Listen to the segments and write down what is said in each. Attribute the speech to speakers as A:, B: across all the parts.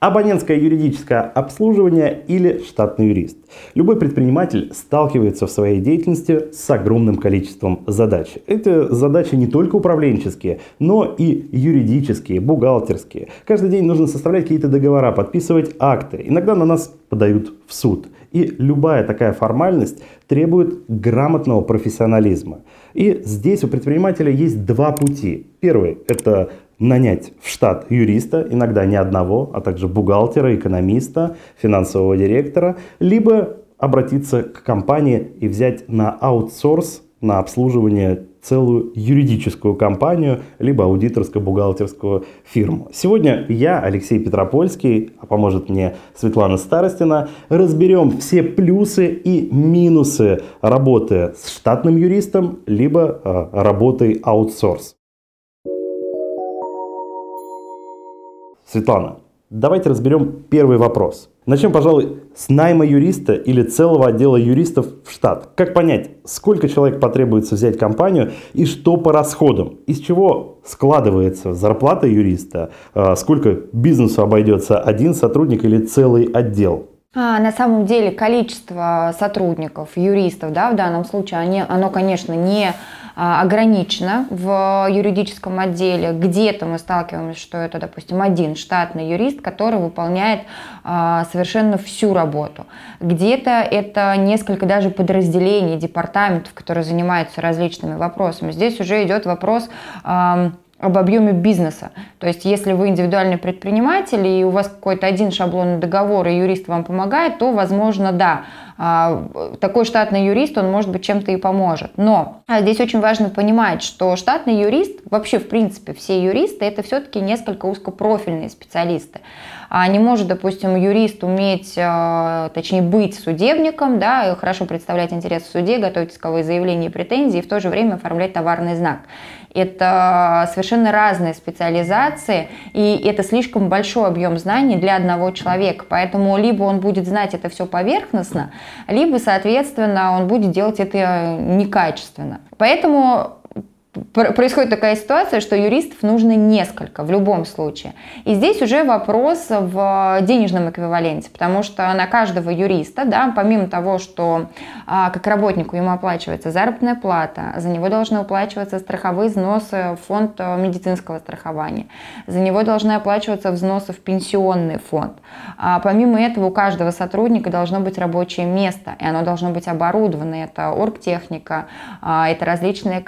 A: Абонентское юридическое обслуживание или штатный юрист. Любой предприниматель сталкивается в своей деятельности с огромным количеством задач. Это задачи не только управленческие, но и юридические, бухгалтерские. Каждый день нужно составлять какие-то договора, подписывать акты. Иногда на нас подают в суд. И любая такая формальность требует грамотного профессионализма. И здесь у предпринимателя есть два пути. Первый – это нанять в штат юриста, иногда не одного, а также бухгалтера, экономиста, финансового директора, либо обратиться к компании и взять на аутсорс, на обслуживание целую юридическую компанию, либо аудиторско-бухгалтерскую фирму. Сегодня я, Алексей Петропольский, а поможет мне Светлана Старостина, разберем все плюсы и минусы работы с штатным юристом, либо э, работой аутсорс. Светлана, давайте разберем первый вопрос. Начнем, пожалуй, с найма юриста или целого отдела юристов в штат. Как понять, сколько человек потребуется взять компанию и что по расходам? Из чего складывается зарплата юриста? А, сколько бизнесу обойдется один сотрудник или целый отдел?
B: А, на самом деле количество сотрудников, юристов да, в данном случае, они, оно, конечно, не а, ограничено в юридическом отделе. Где-то мы сталкиваемся, что это, допустим, один штатный юрист, который выполняет а, совершенно всю работу. Где-то это несколько даже подразделений, департаментов, которые занимаются различными вопросами. Здесь уже идет вопрос об объеме бизнеса. То есть, если вы индивидуальный предприниматель и у вас какой-то один шаблонный договор, и юрист вам помогает, то, возможно, да, а, такой штатный юрист, он, может быть, чем-то и поможет. Но а, здесь очень важно понимать, что штатный юрист, вообще, в принципе, все юристы, это все-таки несколько узкопрофильные специалисты. А не может, допустим, юрист уметь, точнее, быть судебником, да, хорошо представлять интерес в суде, готовить исковые заявления и претензии, и в то же время оформлять товарный знак. Это совершенно разные специализации, и это слишком большой объем знаний для одного человека. Поэтому либо он будет знать это все поверхностно, либо, соответственно, он будет делать это некачественно. Поэтому происходит такая ситуация, что юристов нужно несколько в любом случае. И здесь уже вопрос в денежном эквиваленте, потому что на каждого юриста, да, помимо того, что а, как работнику ему оплачивается заработная плата, за него должны уплачиваться страховые взносы в фонд а, медицинского страхования, за него должны оплачиваться взносы в пенсионный фонд. А помимо этого у каждого сотрудника должно быть рабочее место, и оно должно быть оборудовано. Это оргтехника, а, это различные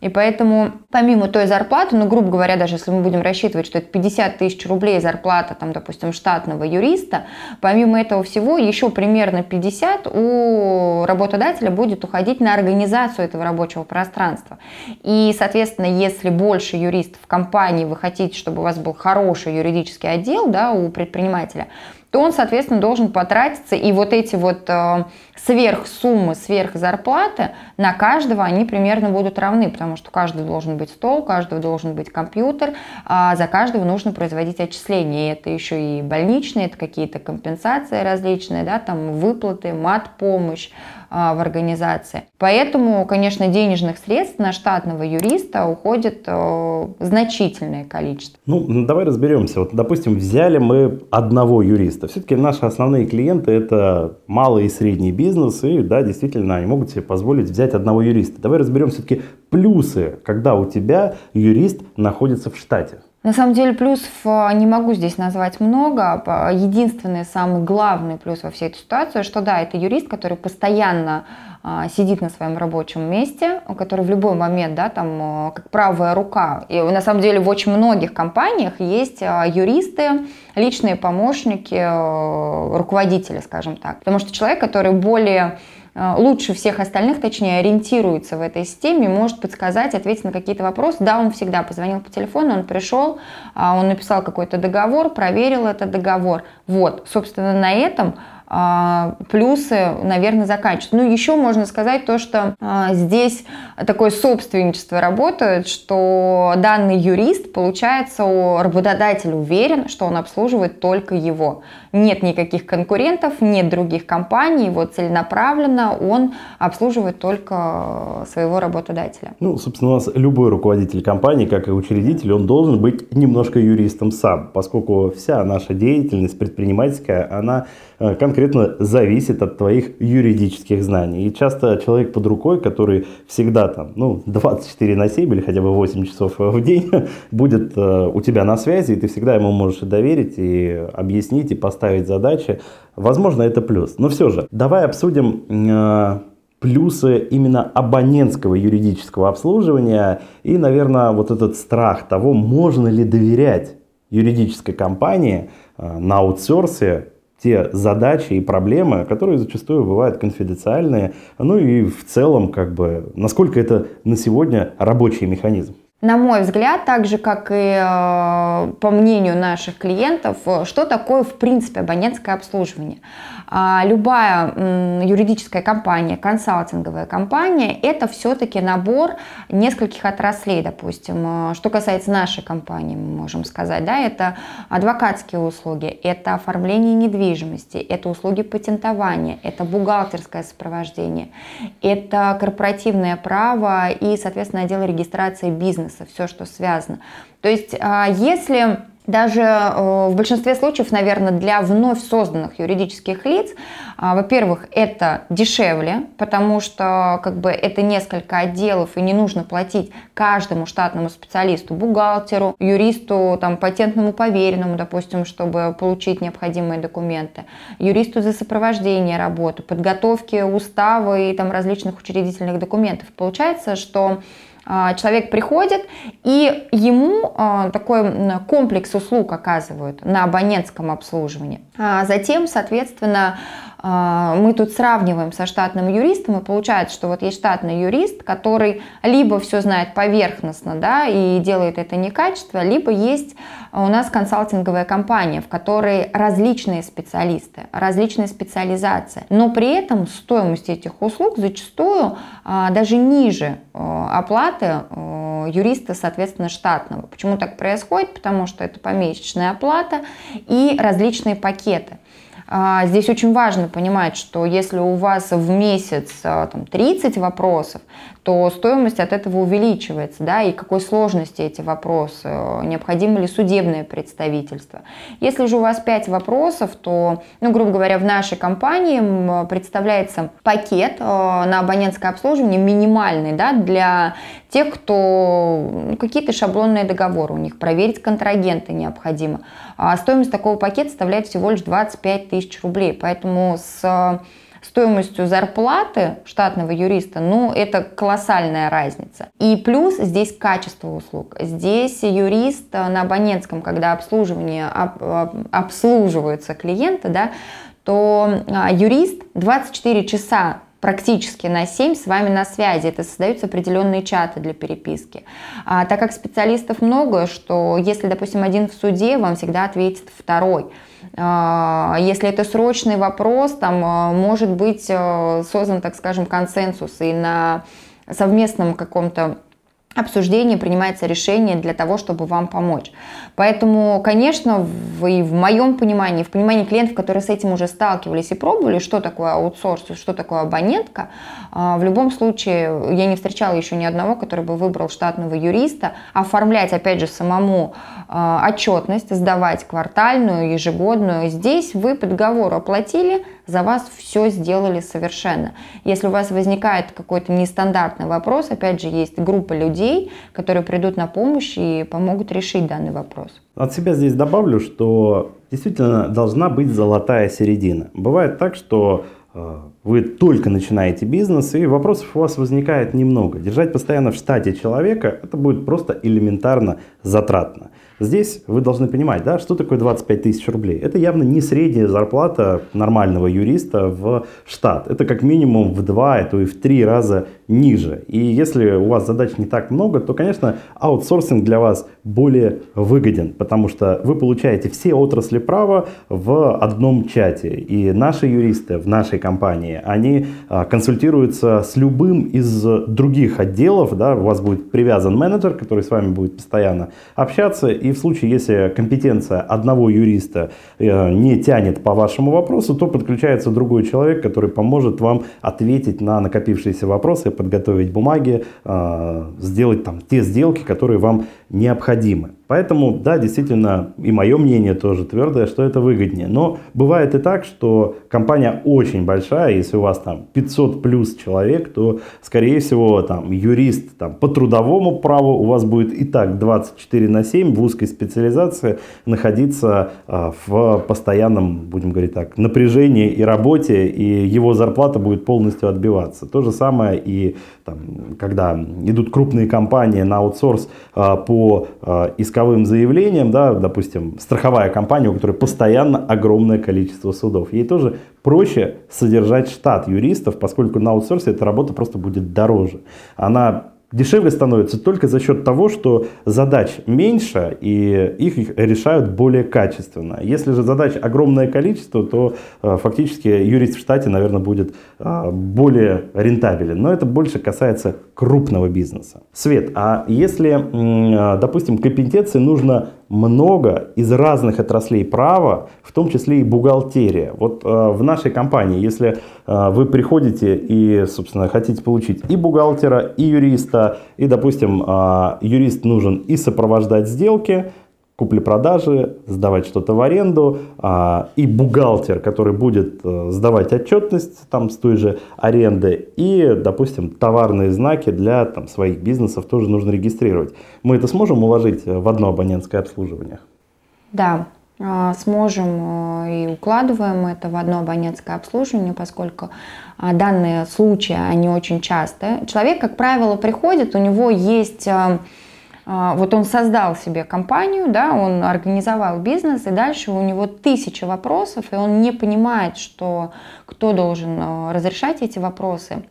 B: И поэтому, помимо той зарплаты, ну, грубо говоря, даже если мы будем рассчитывать, что это 50 тысяч рублей зарплата, там, допустим, штатного юриста, помимо этого всего еще примерно 50 у работодателя будет уходить на организацию этого рабочего пространства. И, соответственно, если больше юристов в компании, вы хотите, чтобы у вас был хороший юридический отдел да, у предпринимателя, то он, соответственно, должен потратиться, и вот эти вот э, сверхсуммы, сверхзарплаты на каждого, они примерно будут равны, потому что у каждого должен быть стол, у каждого должен быть компьютер, а за каждого нужно производить отчисления, и это еще и больничные, это какие-то компенсации различные, да, там выплаты, мат-помощь, в организации. Поэтому, конечно, денежных средств на штатного юриста уходит э, значительное количество.
A: Ну, давай разберемся. Вот, допустим, взяли мы одного юриста. Все-таки наши основные клиенты это малый и средний бизнес, и да, действительно, они могут себе позволить взять одного юриста. Давай разберем все-таки плюсы, когда у тебя юрист находится в штате.
B: На самом деле плюсов э, не могу здесь назвать много. Единственный, самый главный плюс во всей этой ситуации, что да, это юрист, который постоянно а, сидит на своем рабочем месте, который в любой момент, да, там, э, как правая рука. И на самом деле в очень многих компаниях есть а, юристы, личные помощники, э, руководители, скажем так. Потому что человек, который более лучше всех остальных, точнее, ориентируется в этой системе, может подсказать, ответить на какие-то вопросы. Да, он всегда позвонил по телефону, он пришел, а, он написал какой-то договор, проверил этот договор. Вот, собственно, на этом а, плюсы, наверное, заканчиваются. Ну, еще можно сказать то, что а, здесь такое собственничество работает, что данный юрист, получается, у работодателя уверен, что он обслуживает только его. Нет никаких конкурентов, нет других компаний, вот целенаправленно он обслуживает только своего работодателя.
A: Ну, собственно, у нас любой руководитель компании, как и учредитель, он должен быть немножко юристом сам, поскольку вся наша деятельность предпринимательская, она Э, конкретно зависит от твоих юридических знаний. И часто человек под рукой, который всегда там, ну, 24 на 7 или хотя бы 8 часов в день будет э, у тебя на связи, и ты всегда ему можешь доверить, и объяснить, и поставить задачи. Возможно, это плюс. Но все же, давай обсудим э, плюсы именно абонентского юридического обслуживания и, наверное, вот этот страх того, можно ли доверять юридической компании на аутсорсе те задачи и проблемы, которые зачастую бывают конфиденциальные, ну и в целом, как бы, насколько это на сегодня рабочий механизм.
B: На мой взгляд, так же, как и э, по мнению наших клиентов, что такое, в принципе, абонентское обслуживание? А, любая юридическая компания, консалтинговая компания, это все-таки набор нескольких отраслей, допустим. Что касается нашей компании, мы можем сказать, да, это адвокатские услуги, это оформление недвижимости, это услуги патентования, это бухгалтерское сопровождение, это корпоративное право и, соответственно, отдел регистрации бизнеса, все, что связано. То есть, а, если даже э, в большинстве случаев, наверное, для вновь созданных юридических лиц, а, во-первых, это дешевле, потому что как бы это несколько отделов и не нужно платить каждому штатному специалисту, бухгалтеру, юристу, там, патентному поверенному, допустим, чтобы получить необходимые документы, юристу за сопровождение работы, подготовки устава и там различных учредительных документов. Получается, что человек приходит, и ему а, такой комплекс услуг оказывают на абонентском обслуживании. А затем, соответственно, а, мы тут сравниваем со штатным юристом, и получается, что вот есть штатный юрист, который либо все знает поверхностно, да, и делает это некачественно, либо есть у нас консалтинговая компания, в которой различные специалисты, различные специализации, но при этом стоимость этих услуг зачастую а, даже ниже а, оплаты юриста, соответственно, штатного. Почему так происходит? Потому что это помесячная оплата и различные пакеты. А, здесь очень важно понимать, что если у вас в месяц а, там, 30 вопросов, то стоимость от этого увеличивается, да, и какой сложности эти вопросы, необходимо ли судебное представительство. Если же у вас 5 вопросов, то, ну, грубо говоря, в нашей компании представляется пакет э, на абонентское обслуживание минимальный, да, для тех, кто ну, какие-то шаблонные договоры у них, проверить контрагенты необходимо. А стоимость такого пакета составляет всего лишь 25 тысяч рублей, поэтому с стоимостью зарплаты штатного юриста, ну, это колоссальная разница. И плюс здесь качество услуг. Здесь юрист на абонентском, когда обслуживание, об, обслуживаются клиенты, да, то а, юрист 24 часа практически на 7 с вами на связи. Это создаются определенные чаты для переписки. А, так как специалистов много, что если, допустим, один в суде, вам всегда ответит второй. А, если это срочный вопрос, там а, может быть а, создан, так скажем, консенсус и на совместном каком-то обсуждении принимается решение для того, чтобы вам помочь. Поэтому, конечно, в, и в моем понимании, в понимании клиентов, которые с этим уже сталкивались и пробовали, что такое аутсорс, что такое абонентка, а, в любом случае я не встречала еще ни одного, который бы выбрал штатного юриста, оформлять, опять же, самому а, отчетность, сдавать квартальную, ежегодную. Здесь вы по договору оплатили, за вас все сделали совершенно. Если у вас возникает какой-то нестандартный вопрос, опять же, есть группа людей, которые придут на помощь и помогут решить данный вопрос.
A: От себя здесь добавлю, что действительно должна быть золотая середина. Бывает так, что э, вы только начинаете бизнес, и вопросов у вас возникает немного. Держать постоянно в штате человека, это будет просто элементарно затратно. Здесь вы должны понимать, да, что такое 25 тысяч рублей. Это явно не средняя зарплата нормального юриста в штат. Это как минимум в два, а то и в три раза ниже. И если у вас задач не так много, то, конечно, аутсорсинг для вас более выгоден, потому что вы получаете все отрасли права в одном чате. И наши юристы в нашей компании, они а, консультируются с любым из других отделов, да, у вас будет привязан менеджер, который с вами будет постоянно общаться, и в случае, если компетенция одного юриста э, не тянет по вашему вопросу, то подключается другой человек, который поможет вам ответить на накопившиеся вопросы, подготовить бумаги, э, сделать там те сделки, которые вам необходимы. Поэтому, да, действительно, и мое мнение тоже твердое, что это выгоднее. Но бывает и так, что компания очень большая, если у вас там 500 плюс человек, то, скорее всего, там юрист там, по трудовому праву у вас будет и так 24 на 7 в узкой специализации находиться э, в постоянном, будем говорить так, напряжении и работе, и его зарплата будет полностью отбиваться. То же самое и там, когда идут крупные компании на аутсорс э, по э, исковым заявлениям, да, допустим, страховая компания, у которой постоянно огромное количество судов, ей тоже проще содержать штат юристов, поскольку на аутсорсе эта работа просто будет дороже. Она дешевле становится только за счет того, что задач меньше и их решают более качественно. Если же задач огромное количество, то э, фактически юрист в штате, наверное, будет э, более рентабелен. Но это больше касается крупного бизнеса. Свет, а если, э, допустим, компетенции нужно много из разных отраслей права, в том числе и бухгалтерия. Вот э, в нашей компании, если э, вы приходите и, собственно, хотите получить и бухгалтера, и юриста, и, допустим, э, юрист нужен и сопровождать сделки, купли-продажи, сдавать что-то в аренду, а, и бухгалтер, который будет э, сдавать отчетность там с той же аренды, и, допустим, товарные знаки для там, своих бизнесов тоже нужно регистрировать. Мы это сможем уложить в одно абонентское обслуживание?
B: Да, а, сможем э, и укладываем это в одно абонентское обслуживание, поскольку а, данные случаи, они очень часто. Человек, как правило, приходит, у него есть э, вот он создал себе компанию, да, он организовал бизнес, и дальше у него тысяча вопросов, и он не понимает, что кто должен а, разрешать эти вопросы.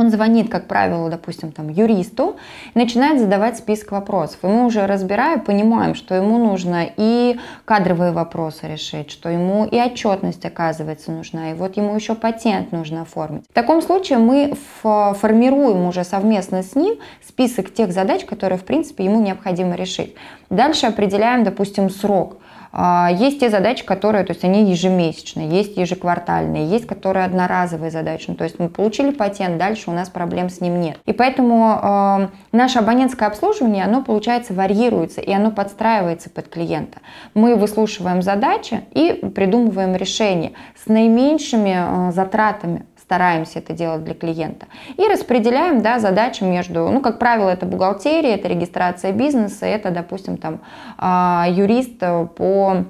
B: Он звонит, как правило, допустим, там, юристу, начинает задавать список вопросов. И мы уже разбирая, понимаем, что ему нужно и кадровые вопросы решить, что ему и отчетность, оказывается, нужна, и вот ему еще патент нужно оформить. В таком случае мы формируем уже совместно с ним список тех задач, которые, в принципе, ему необходимо решить. Дальше определяем, допустим, срок – есть те задачи, которые, то есть они ежемесячные, есть ежеквартальные, есть которые одноразовые задачи. Ну, то есть мы получили патент, дальше у нас проблем с ним нет. И поэтому э, наше абонентское обслуживание, оно, получается, варьируется, и оно подстраивается под клиента. Мы выслушиваем задачи и придумываем решения с наименьшими э, затратами стараемся это делать для клиента. И распределяем да, задачи между, ну, как правило, это бухгалтерия, это регистрация бизнеса, это, допустим, там, а, юрист по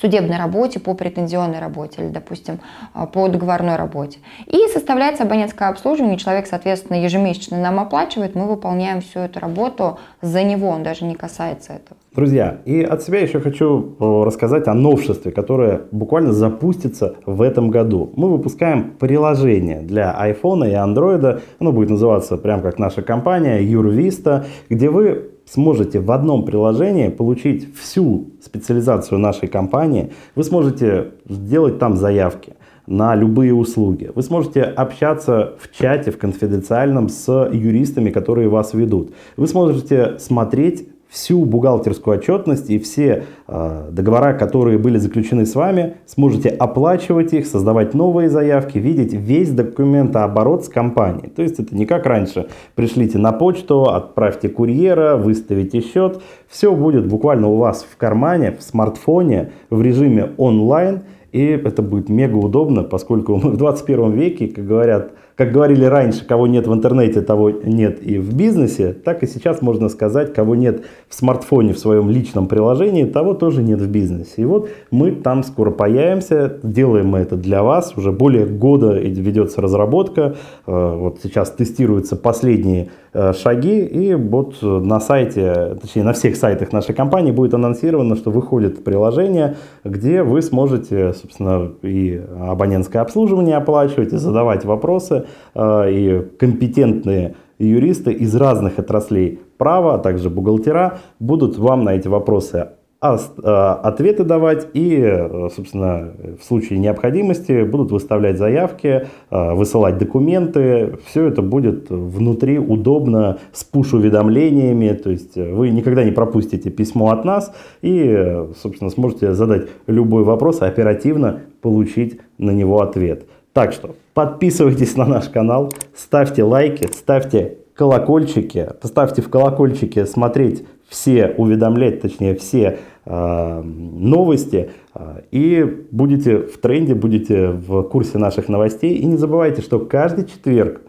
B: судебной работе, по претензионной работе или, допустим, а, по договорной работе. И составляется абонентское обслуживание, человек, соответственно, ежемесячно нам оплачивает, мы выполняем всю эту работу за него, он даже не касается этого.
A: Друзья, и от себя еще хочу э, рассказать о новшестве, которое буквально запустится в этом году. Мы выпускаем приложение для iPhone и Android. Оно будет называться прям как наша компания Юрвиста, где вы сможете в одном приложении получить всю специализацию нашей компании. Вы сможете сделать там заявки на любые услуги. Вы сможете общаться в чате, в конфиденциальном с юристами, которые вас ведут. Вы сможете смотреть всю бухгалтерскую отчетность и все э, договора, которые были заключены с вами, сможете оплачивать их, создавать новые заявки, видеть весь документооборот с компанией. То есть это не как раньше. Пришлите на почту, отправьте курьера, выставите счет. Все будет буквально у вас в кармане, в смартфоне, в режиме онлайн. И это будет мега удобно, поскольку мы в 21 веке, как говорят, как говорили раньше, кого нет в интернете, того нет и в бизнесе, так и сейчас можно сказать, кого нет в смартфоне, в своем личном приложении, того тоже нет в бизнесе. И вот мы там скоро появимся, делаем мы это для вас, уже более года ведется разработка, э, вот сейчас тестируются последние э, шаги, и вот на сайте, точнее на всех сайтах нашей компании будет анонсировано, что выходит приложение, где вы сможете, собственно, и абонентское обслуживание оплачивать, и задавать вопросы, и компетентные юристы из разных отраслей права, а также бухгалтера будут вам на эти вопросы а, ответы давать и, э, собственно, в случае необходимости будут выставлять заявки, э, высылать документы. Все это будет внутри удобно с пуш-уведомлениями, то есть вы никогда не пропустите письмо от нас и, собственно, сможете задать любой вопрос оперативно получить на него ответ. Так что подписывайтесь на наш канал, ставьте лайки, ставьте колокольчики, поставьте в колокольчики смотреть все уведомлять, точнее все э, новости э, и будете в тренде, будете в курсе наших новостей. И не забывайте, что каждый четверг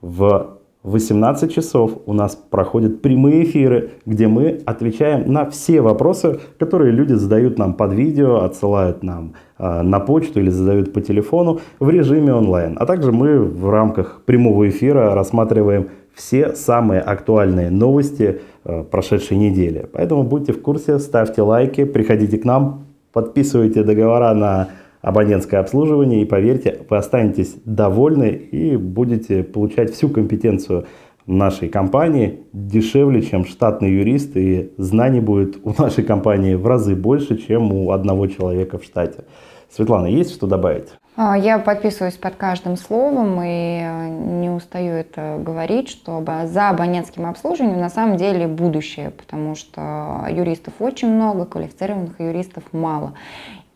A: в 18 часов у нас проходят прямые эфиры, где мы отвечаем на все вопросы, которые люди задают нам под видео, отсылают нам э, на почту или задают по телефону в режиме онлайн. А также мы в рамках прямого эфира рассматриваем все самые актуальные новости э, прошедшей недели. Поэтому будьте в курсе, ставьте лайки, приходите к нам, подписывайте договора на абонентское обслуживание и поверьте, вы останетесь довольны и будете получать всю компетенцию нашей компании дешевле, чем штатный юрист, и знаний будет у нашей компании в разы больше, чем у одного человека в штате. Светлана, есть что добавить?
B: А, я подписываюсь под каждым словом и э, не устаю это говорить, что за абонентским обслуживанием на самом деле будущее, потому что юристов очень много, квалифицированных юристов мало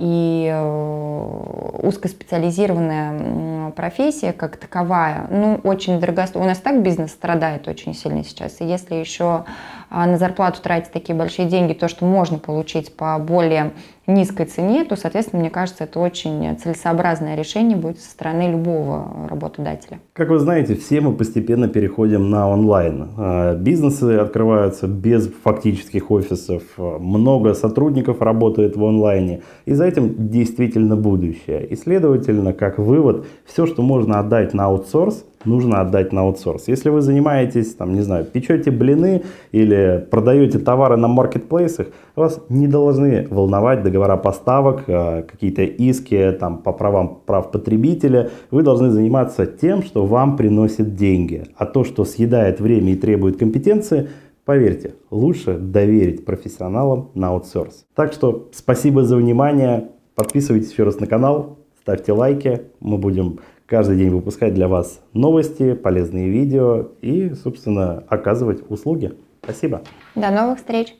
B: и э, узкоспециализированная профессия как таковая, ну, очень дорогостоящая. У нас так бизнес страдает очень сильно сейчас. И если еще а, на зарплату тратить такие большие деньги, то, что можно получить по более низкой цене, то, соответственно, мне кажется, это очень целесообразное решение будет со стороны любого работодателя.
A: Как вы знаете, все мы постепенно переходим на онлайн. А, бизнесы открываются без фактических офисов, много сотрудников работает в онлайне, и за этим действительно будущее. И, следовательно, как вывод, все, что можно отдать на аутсорс, нужно отдать на аутсорс. Если вы занимаетесь, там, не знаю, печете блины или продаете товары на маркетплейсах, вас не должны волновать договора поставок, э, какие-то иски там, по правам прав потребителя. Вы должны заниматься тем, что вам приносит деньги. А то, что съедает время и требует компетенции, Поверьте, лучше доверить профессионалам на аутсорс. Так что спасибо за внимание. Подписывайтесь еще раз на канал, ставьте лайки. Мы будем каждый день выпускать для вас новости, полезные видео и, собственно, оказывать услуги. Спасибо.
B: До новых встреч.